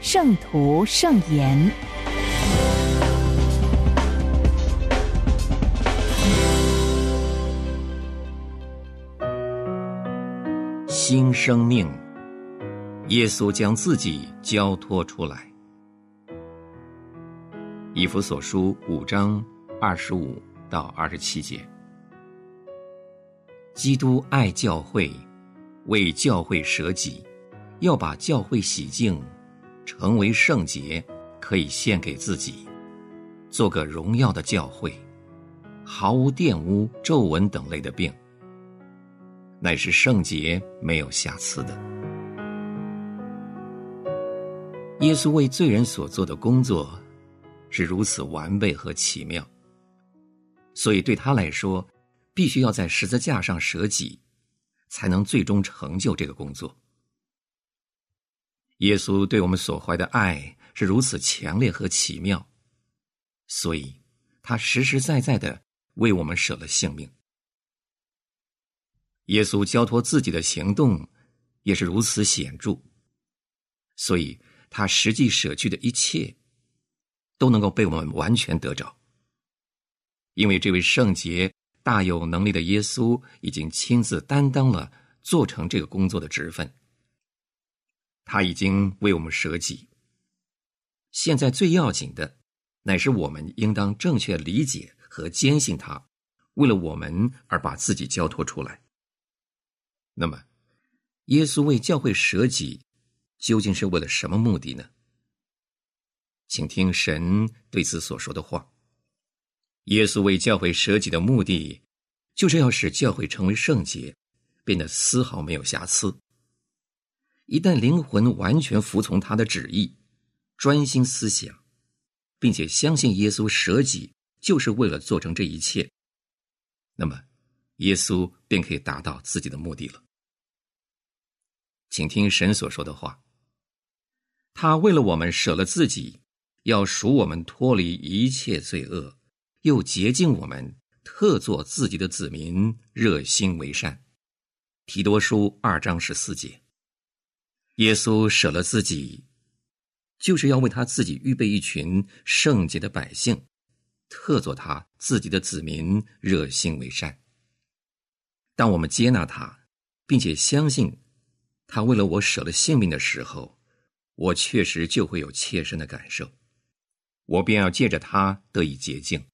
圣徒圣言》。新生命，耶稣将自己交托出来。以弗所书五章二十五到二十七节，基督爱教会，为教会舍己。要把教会洗净，成为圣洁，可以献给自己，做个荣耀的教会，毫无玷污、皱纹等类的病，乃是圣洁、没有瑕疵的。耶稣为罪人所做的工作是如此完备和奇妙，所以对他来说，必须要在十字架上舍己，才能最终成就这个工作。耶稣对我们所怀的爱是如此强烈和奇妙，所以他实实在在的为我们舍了性命。耶稣交托自己的行动也是如此显著，所以他实际舍去的一切都能够被我们完全得着，因为这位圣洁、大有能力的耶稣已经亲自担当了做成这个工作的职分。他已经为我们舍己。现在最要紧的，乃是我们应当正确理解和坚信他，为了我们而把自己交托出来。那么，耶稣为教会舍己，究竟是为了什么目的呢？请听神对此所说的话：耶稣为教会舍己的目的，就是要使教会成为圣洁，变得丝毫没有瑕疵。一旦灵魂完全服从他的旨意，专心思想，并且相信耶稣舍己就是为了做成这一切，那么耶稣便可以达到自己的目的了。请听神所说的话：他为了我们舍了自己，要赎我们脱离一切罪恶，又洁净我们，特作自己的子民，热心为善。提多书二章十四节。耶稣舍了自己，就是要为他自己预备一群圣洁的百姓，特作他自己的子民，热心为善。当我们接纳他，并且相信他为了我舍了性命的时候，我确实就会有切身的感受，我便要借着他得以洁净，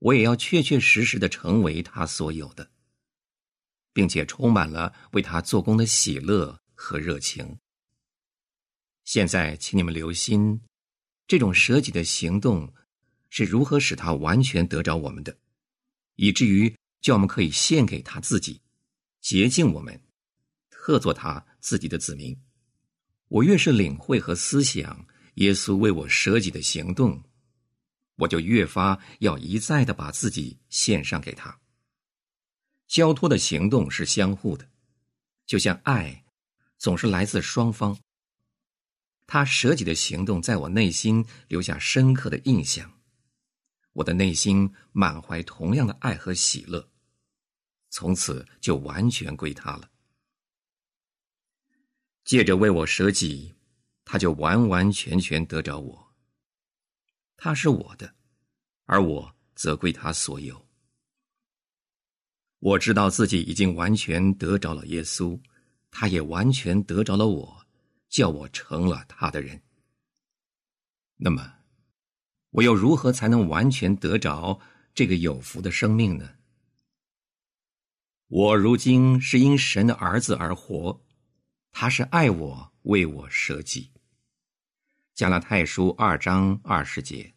我也要确确实实的成为他所有的，并且充满了为他做工的喜乐。和热情。现在，请你们留心，这种舍己的行动是如何使他完全得着我们的，以至于叫我们可以献给他自己，洁净我们，特作他自己的子民。我越是领会和思想耶稣为我舍己的行动，我就越发要一再的把自己献上给他。交托的行动是相互的，就像爱。总是来自双方。他舍己的行动在我内心留下深刻的印象，我的内心满怀同样的爱和喜乐，从此就完全归他了。借着为我舍己，他就完完全全得着我。他是我的，而我则归他所有。我知道自己已经完全得着了耶稣。他也完全得着了我，叫我成了他的人。那么，我又如何才能完全得着这个有福的生命呢？我如今是因神的儿子而活，他是爱我，为我舍己。加拉太书二章二十节，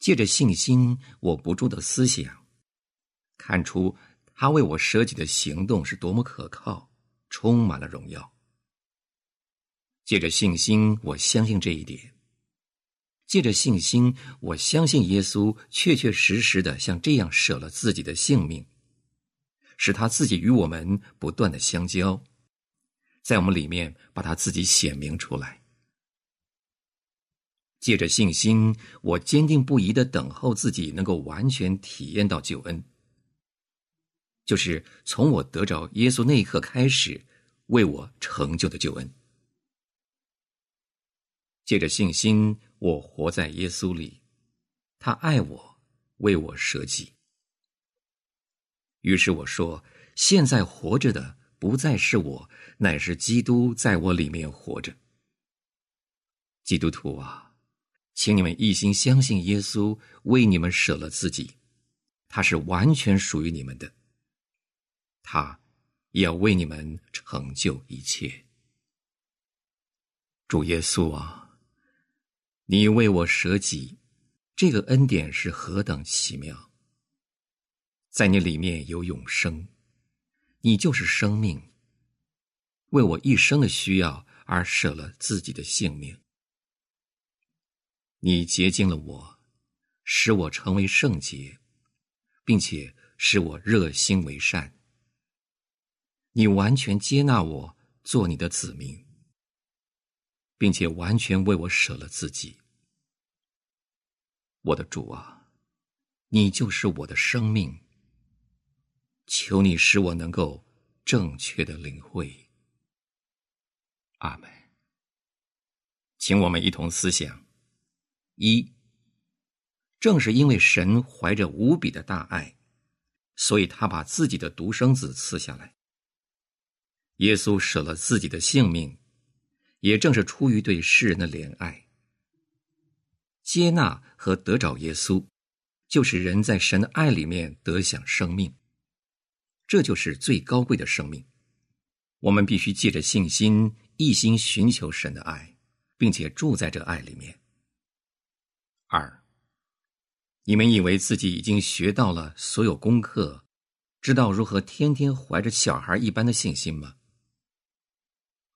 借着信心，我不住的思想，看出。他为我舍己的行动是多么可靠，充满了荣耀。借着信心，我相信这一点。借着信心，我相信耶稣确确实实的像这样舍了自己的性命，使他自己与我们不断的相交，在我们里面把他自己显明出来。借着信心，我坚定不移的等候自己能够完全体验到救恩，就是从我得着耶稣那一刻开始为我成就的救恩。借着信心，我活在耶稣里，他爱我，为我舍己。于是我说：现在活着的不再是我，乃是基督在我里面活着。基督徒啊，请你们一心相信耶稣为你们舍了自己，他是完全属于你们的，他也要为你们成就一切。主耶稣啊！你为我舍己，这个恩典是何等奇妙！在你里面有永生，你就是生命。为我一生的需要而舍了自己的性命，你洁净了我，使我成为圣洁，并且使我热心为善。你完全接纳我做你的子民。并且完全为我舍了自己，我的主啊，你就是我的生命。求你使我能够正确的领会。阿门。请我们一同思想：一，正是因为神怀着无比的大爱，所以他把自己的独生子赐下来。耶稣舍了自己的性命。也正是出于对世人的怜爱、接纳和得着耶稣，就是人在神的爱里面得享生命。这就是最高贵的生命。我们必须借着信心，一心寻求神的爱，并且住在这爱里面。二，你们以为自己已经学到了所有功课，知道如何天天怀着小孩一般的信心吗？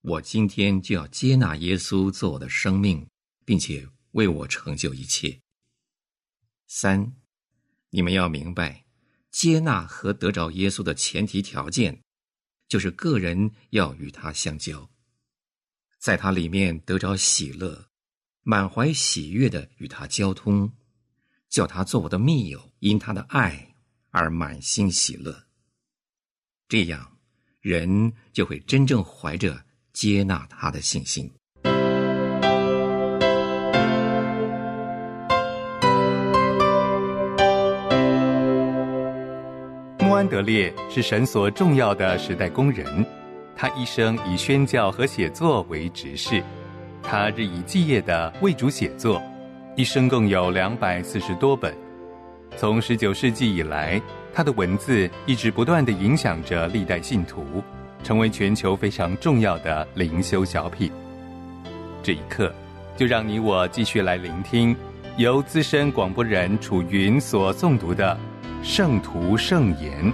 我今天就要接纳耶稣做我的生命，并且为我成就一切。三，你们要明白，接纳和得着耶稣的前提条件，就是个人要与他相交，在他里面得着喜乐，满怀喜悦的与他交通，叫他做我的密友，因他的爱而满心喜乐。这样，人就会真正怀着。接纳他的信心。穆安德烈是神所重要的时代工人，他一生以宣教和写作为职事，他日以继夜的为主写作，一生共有两百四十多本。从十九世纪以来，他的文字一直不断的影响着历代信徒。成为全球非常重要的灵修小品。这一刻，就让你我继续来聆听由资深广播人楚云所诵读的《圣徒圣言》。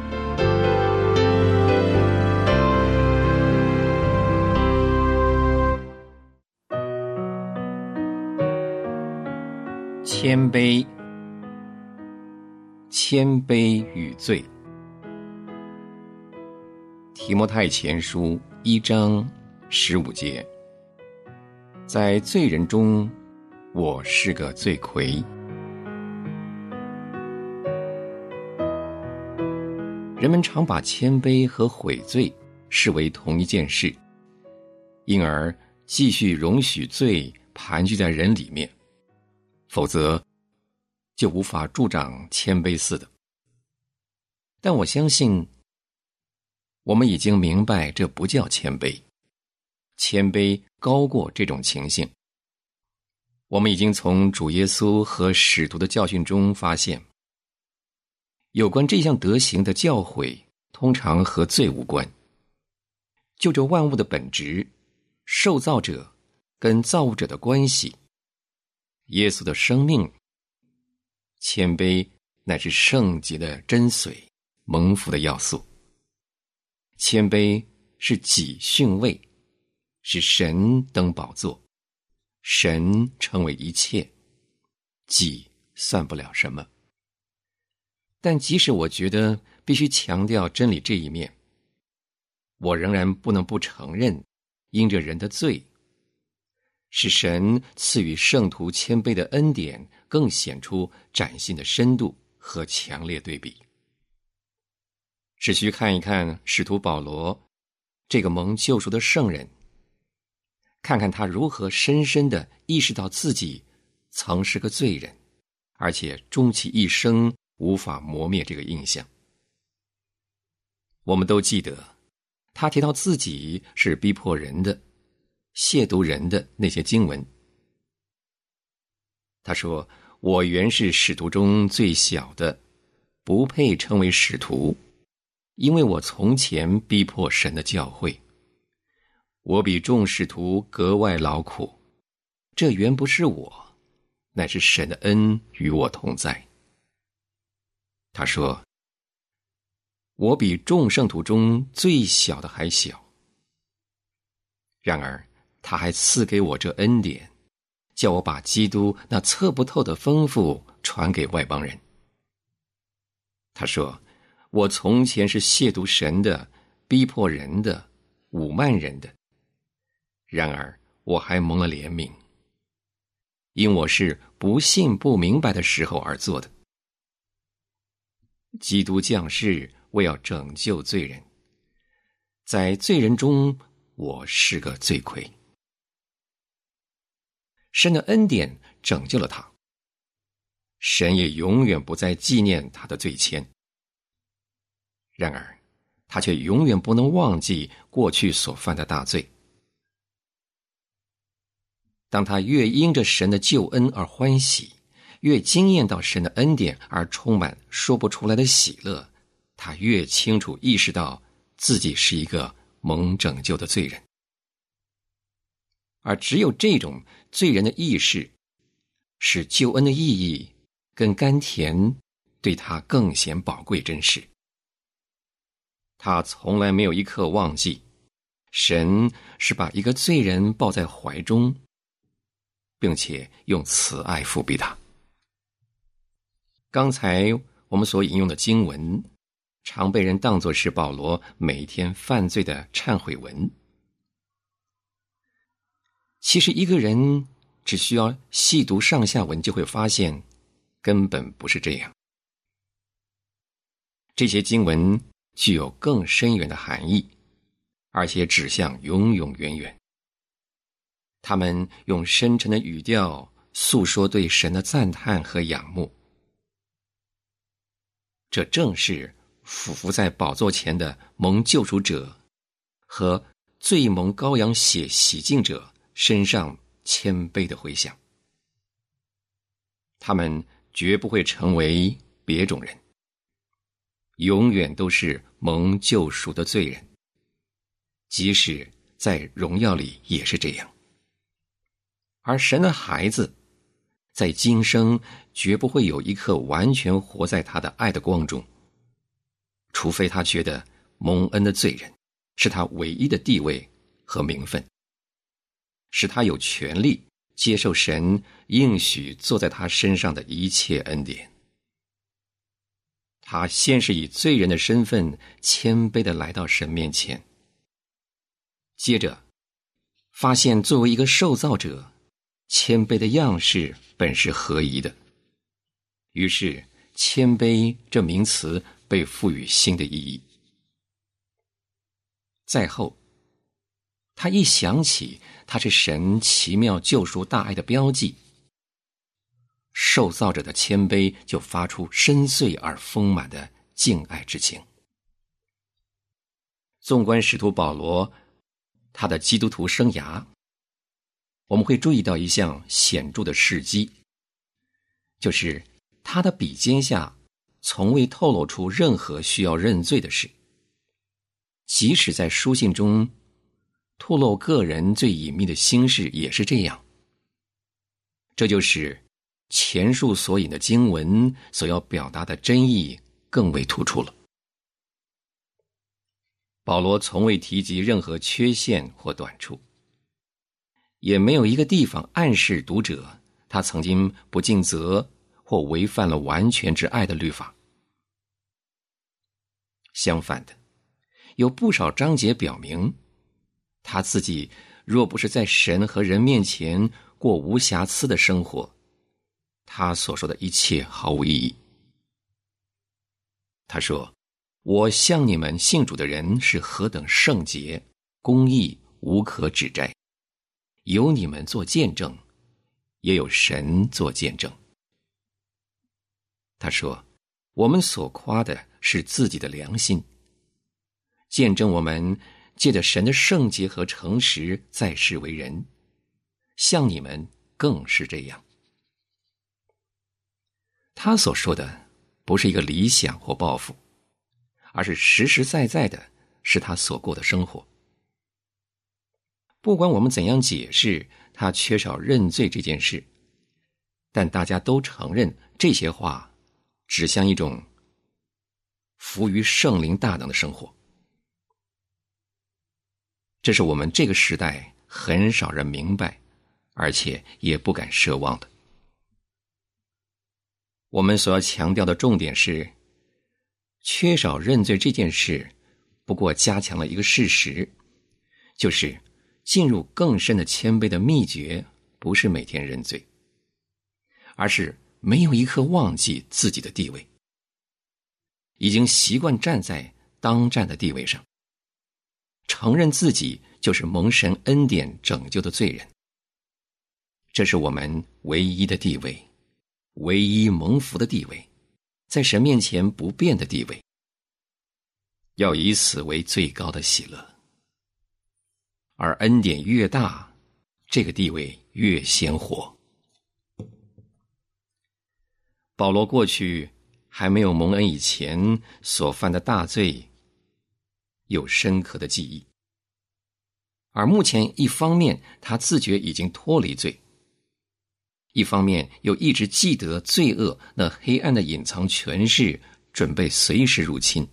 谦卑，谦卑与罪。提摩太前书一章十五节，在罪人中，我是个罪魁。人们常把谦卑和悔罪视为同一件事，因而继续容许罪盘踞在人里面，否则就无法助长谦卑似的。但我相信。我们已经明白，这不叫谦卑，谦卑高过这种情形。我们已经从主耶稣和使徒的教训中发现，有关这项德行的教诲，通常和罪无关。就这万物的本质、受造者跟造物者的关系、耶稣的生命，谦卑乃是圣洁的真髓、蒙福的要素。谦卑是己训位，是神登宝座，神成为一切，己算不了什么。但即使我觉得必须强调真理这一面，我仍然不能不承认，因着人的罪，使神赐予圣徒谦卑的恩典更显出崭新的深度和强烈对比。只需看一看使徒保罗这个蒙救赎的圣人，看看他如何深深的意识到自己曾是个罪人，而且终其一生。无法磨灭这个印象。我们都记得，他提到自己是逼迫人的、亵渎人的那些经文。他说：“我原是使徒中最小的，不配称为使徒，因为我从前逼迫神的教诲。我比众使徒格外劳苦，这原不是我，乃是神的恩与我同在。”他说：“我比众圣徒中最小的还小。然而，他还赐给我这恩典，叫我把基督那测不透的丰富传给外邦人。”他说：“我从前是亵渎神的、逼迫人的、侮慢人的。然而，我还蒙了怜悯，因我是不信、不明白的时候而做的。”基督降世为要拯救罪人，在罪人中，我是个罪魁。神的恩典拯救了他，神也永远不再纪念他的罪愆。然而，他却永远不能忘记过去所犯的大罪。当他越因着神的救恩而欢喜。越惊艳到神的恩典而充满说不出来的喜乐，他越清楚意识到自己是一个蒙拯救的罪人，而只有这种罪人的意识，使救恩的意义跟甘甜对他更显宝贵真实。他从来没有一刻忘记，神是把一个罪人抱在怀中，并且用慈爱抚庇他。刚才我们所引用的经文，常被人当作是保罗每天犯罪的忏悔文。其实，一个人只需要细读上下文，就会发现，根本不是这样。这些经文具有更深远的含义，而且指向永永远远。他们用深沉的语调诉说对神的赞叹和仰慕。这正是俯伏在宝座前的蒙救赎者和最蒙羔羊血洗净者身上谦卑的回响。他们绝不会成为别种人，永远都是蒙救赎的罪人，即使在荣耀里也是这样。而神的孩子。在今生，绝不会有一刻完全活在他的爱的光中，除非他觉得蒙恩的罪人是他唯一的地位和名分，使他有权利接受神应许坐在他身上的一切恩典。他先是以罪人的身份谦卑的来到神面前，接着发现作为一个受造者。谦卑的样式本是合宜的，于是“谦卑”这名词被赋予新的意义。再后，他一想起他是神奇妙救赎大爱的标记，受造者的谦卑就发出深邃而丰满的敬爱之情。纵观使徒保罗，他的基督徒生涯。我们会注意到一项显著的事迹，就是他的笔尖下从未透露出任何需要认罪的事，即使在书信中透露个人最隐秘的心事也是这样。这就是前述所引的经文所要表达的真意更为突出了。保罗从未提及任何缺陷或短处。也没有一个地方暗示读者他曾经不尽责或违反了完全之爱的律法。相反的，有不少章节表明，他自己若不是在神和人面前过无瑕疵的生活，他所说的一切毫无意义。他说：“我向你们信主的人是何等圣洁、公义、无可指摘，有你们做见证，也有神做见证。”他说：“我们所夸的。”是自己的良心，见证我们借着神的圣洁和诚实在世为人，像你们更是这样。他所说的不是一个理想或抱负，而是实实在在的，是他所过的生活。不管我们怎样解释他缺少认罪这件事，但大家都承认这些话指向一种。服于圣灵大能的生活，这是我们这个时代很少人明白，而且也不敢奢望的。我们所要强调的重点是，缺少认罪这件事，不过加强了一个事实，就是进入更深的谦卑的秘诀，不是每天认罪，而是没有一刻忘记自己的地位。已经习惯站在当站的地位上，承认自己就是蒙神恩典拯救的罪人。这是我们唯一的地位，唯一蒙福的地位，在神面前不变的地位。要以此为最高的喜乐，而恩典越大，这个地位越鲜活。保罗过去。还没有蒙恩以前所犯的大罪，有深刻的记忆；而目前，一方面他自觉已经脱离罪，一方面又一直记得罪恶那黑暗的隐藏权势，准备随时入侵。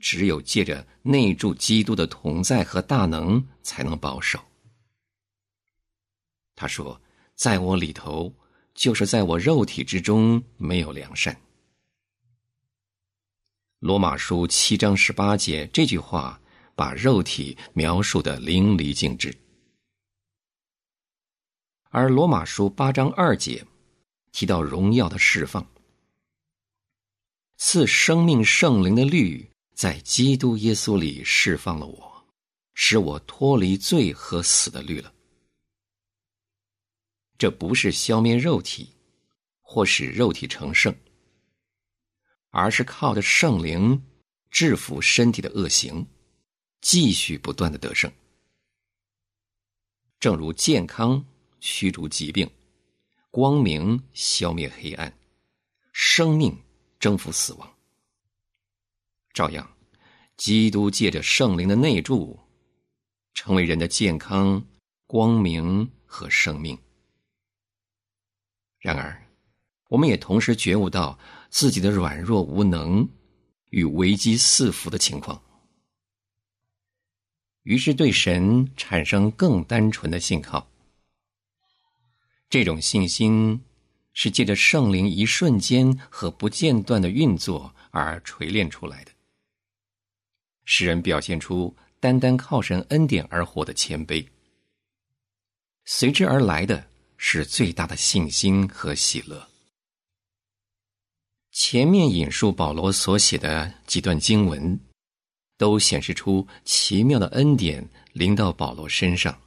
只有借着内住基督的同在和大能，才能保守。他说：“在我里头。”就是在我肉体之中没有良善。罗马书七章十八节这句话把肉体描述的淋漓尽致，而罗马书八章二节提到荣耀的释放，赐生命圣灵的律在基督耶稣里释放了我，使我脱离罪和死的律了。这不是消灭肉体，或使肉体成圣，而是靠着圣灵制服身体的恶行，继续不断的得胜。正如健康驱逐疾病，光明消灭黑暗，生命征服死亡，照样，基督借着圣灵的内助，成为人的健康、光明和生命。然而，我们也同时觉悟到自己的软弱无能与危机四伏的情况，于是对神产生更单纯的信靠。这种信心是借着圣灵一瞬间和不间断的运作而锤炼出来的，使人表现出单单靠神恩典而活的谦卑，随之而来的。是最大的信心和喜乐。前面引述保罗所写的几段经文，都显示出奇妙的恩典临到保罗身上，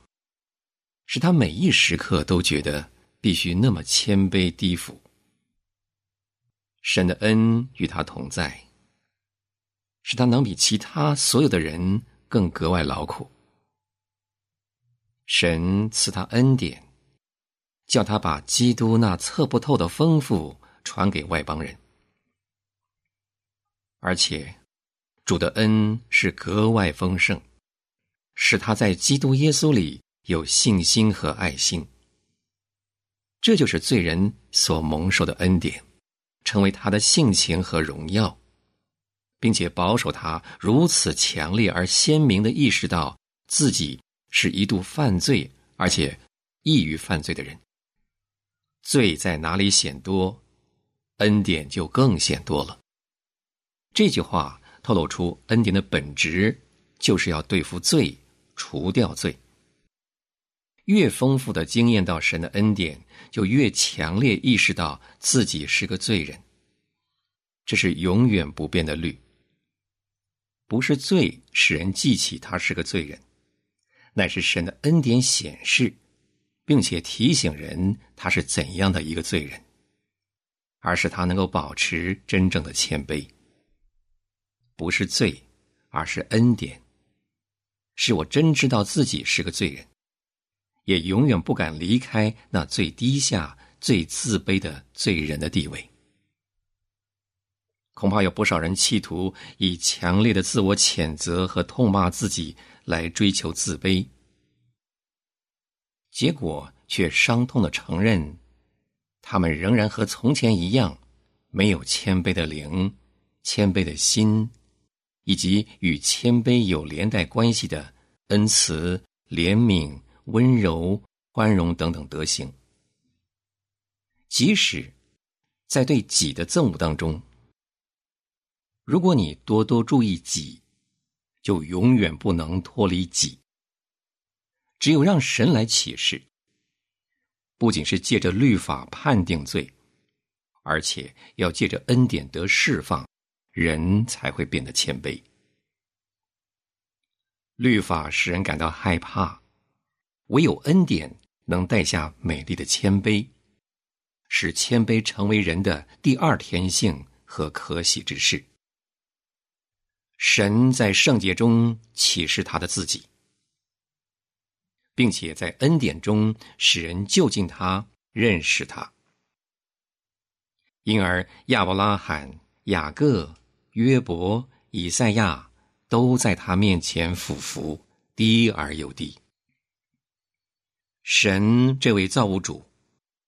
使他每一时刻都觉得必须那么谦卑低俯。神的恩与他同在，使他能比其他所有的人更格外劳苦。神赐他恩典。叫他把基督那测不透的丰富传给外邦人，而且主的恩是格外丰盛，使他在基督耶稣里有信心和爱心。这就是罪人所蒙受的恩典，成为他的性情和荣耀，并且保守他如此强烈而鲜明的意识到自己是一度犯罪，而且易于犯罪的人。罪在哪里显多，恩典就更显多了。这句话透露出恩典的本质，就是要对付罪，除掉罪。越丰富的经验到神的恩典，就越强烈意识到自己是个罪人。这是永远不变的律。不是罪使人记起他是个罪人，乃是神的恩典显示，并且提醒人他是怎样的一个罪人，而是他能够保持真正的谦卑。不是罪，而是恩典，使我真知道自己是个罪人，也永远不敢离开那最低下、最自卑的罪人的地位。恐怕有不少人企图以强烈的自我谴责和痛骂自己来追求自卑，结果却伤痛的承认，他们仍然和从前一样，没有谦卑的灵、谦卑的心，以及与谦卑有连带关系的恩慈、怜悯、温柔、宽容等等德行。即使在对己的憎恶当中。如果你多多注意己，就永远不能脱离己。只有让神来启示，不仅是借着律法判定罪，而且要借着恩典得释放，人才会变得谦卑。律法使人感到害怕，唯有恩典能带下美丽的谦卑，使谦卑成为人的第二天性和可喜之事。神在圣洁中启示他的自己，并且在恩典中使人就近他、认识他。因而亚伯拉罕、雅各、约伯、以赛亚都在他面前俯伏，低而又低。神这位造物主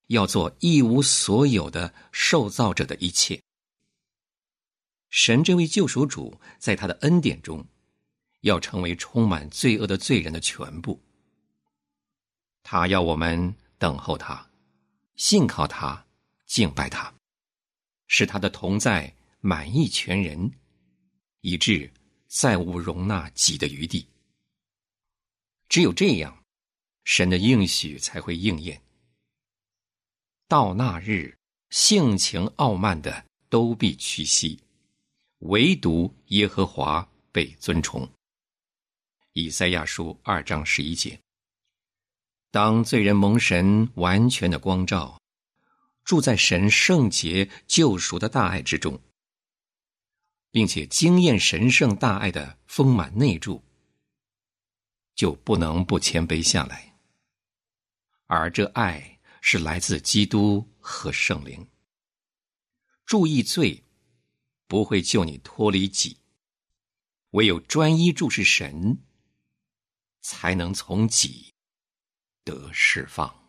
要做一无所有的受造者的一切。神这位救赎主，在他的恩典中，要成为充满罪恶的罪人的全部。他要我们等候他，信靠他，敬拜他，使他的同在满意全人，以致再无容纳己的余地。只有这样，神的应许才会应验。到那日，性情傲慢的都必屈膝。唯独耶和华被尊崇。以赛亚书二章十一节：当罪人蒙神完全的光照，住在神圣洁救赎的大爱之中，并且经验神圣大爱的丰满内住，就不能不谦卑下来。而这爱是来自基督和圣灵。注意罪。不会救你脱离己，唯有专一注视神，才能从己得释放。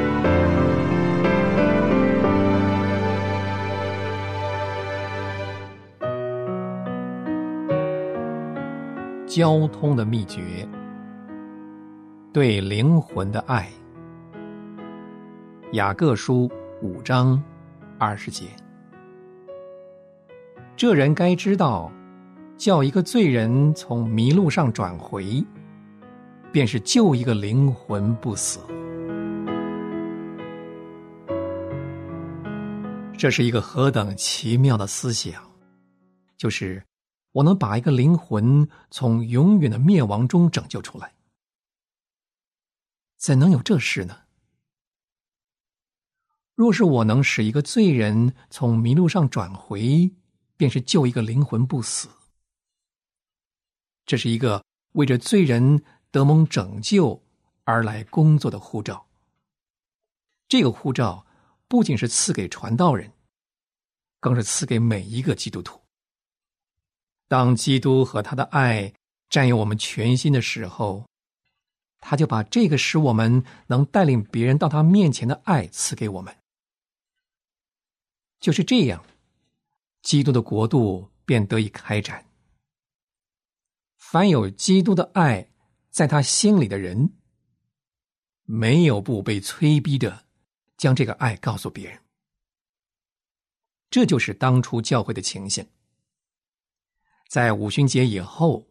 交通的秘诀，对灵魂的爱。雅各书五章二十节，这人该知道，叫一个罪人从迷路上转回，便是救一个灵魂不死。这是一个何等奇妙的思想，就是。我能把一个灵魂从永远的灭亡中拯救出来，怎能有这事呢？若是我能使一个罪人从迷路上转回，便是救一个灵魂不死。这是一个为着罪人得蒙拯救而来工作的护照。这个护照不仅是赐给传道人，更是赐给每一个基督徒。当基督和他的爱占有我们全心的时候，他就把这个使我们能带领别人到他面前的爱赐给我们。就是这样，基督的国度便得以开展。凡有基督的爱在他心里的人，没有不被催逼着将这个爱告诉别人。这就是当初教会的情形。在五旬节以后，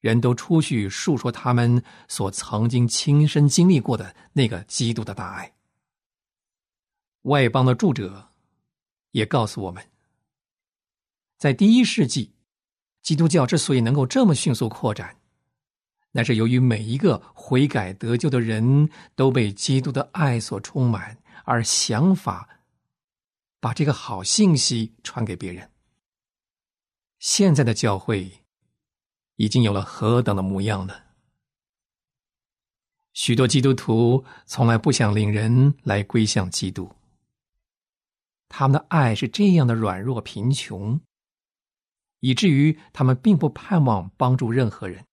人都出去述说他们所曾经亲身经历过的那个基督的大爱。外邦的著者也告诉我们，在第一世纪，基督教之所以能够这么迅速扩展，那是由于每一个悔改得救的人都被基督的爱所充满，而想法把这个好信息传给别人。现在的教会已经有了何等的模样呢？许多基督徒从来不想领人来归向基督，他们的爱是这样的软弱贫穷，以至于他们并不盼望帮助任何人。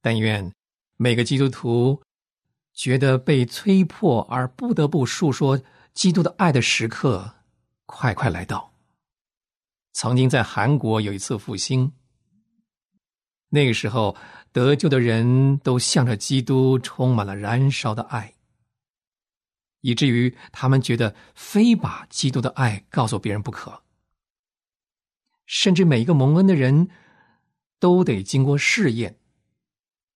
但愿每个基督徒觉得被催迫而不得不述说基督的爱的时刻，快快来到。曾经在韩国有一次复兴，那个时候得救的人都向着基督充满了燃烧的爱，以至于他们觉得非把基督的爱告诉别人不可。甚至每一个蒙恩的人都得经过试验，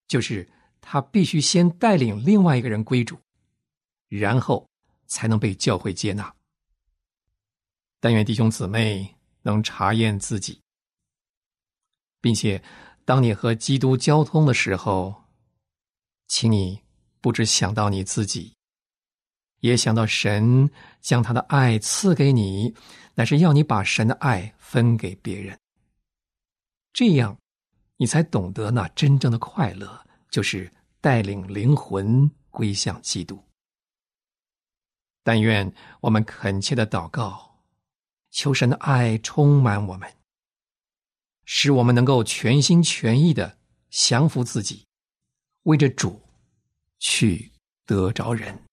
就是他必须先带领另外一个人归主，然后才能被教会接纳。但愿弟兄姊妹。能查验自己，并且，当你和基督交通的时候，请你不只想到你自己，也想到神将他的爱赐给你，乃是要你把神的爱分给别人。这样，你才懂得那真正的快乐，就是带领灵魂归向基督。但愿我们恳切的祷告。求神的爱充满我们，使我们能够全心全意的降服自己，为着主去得着人。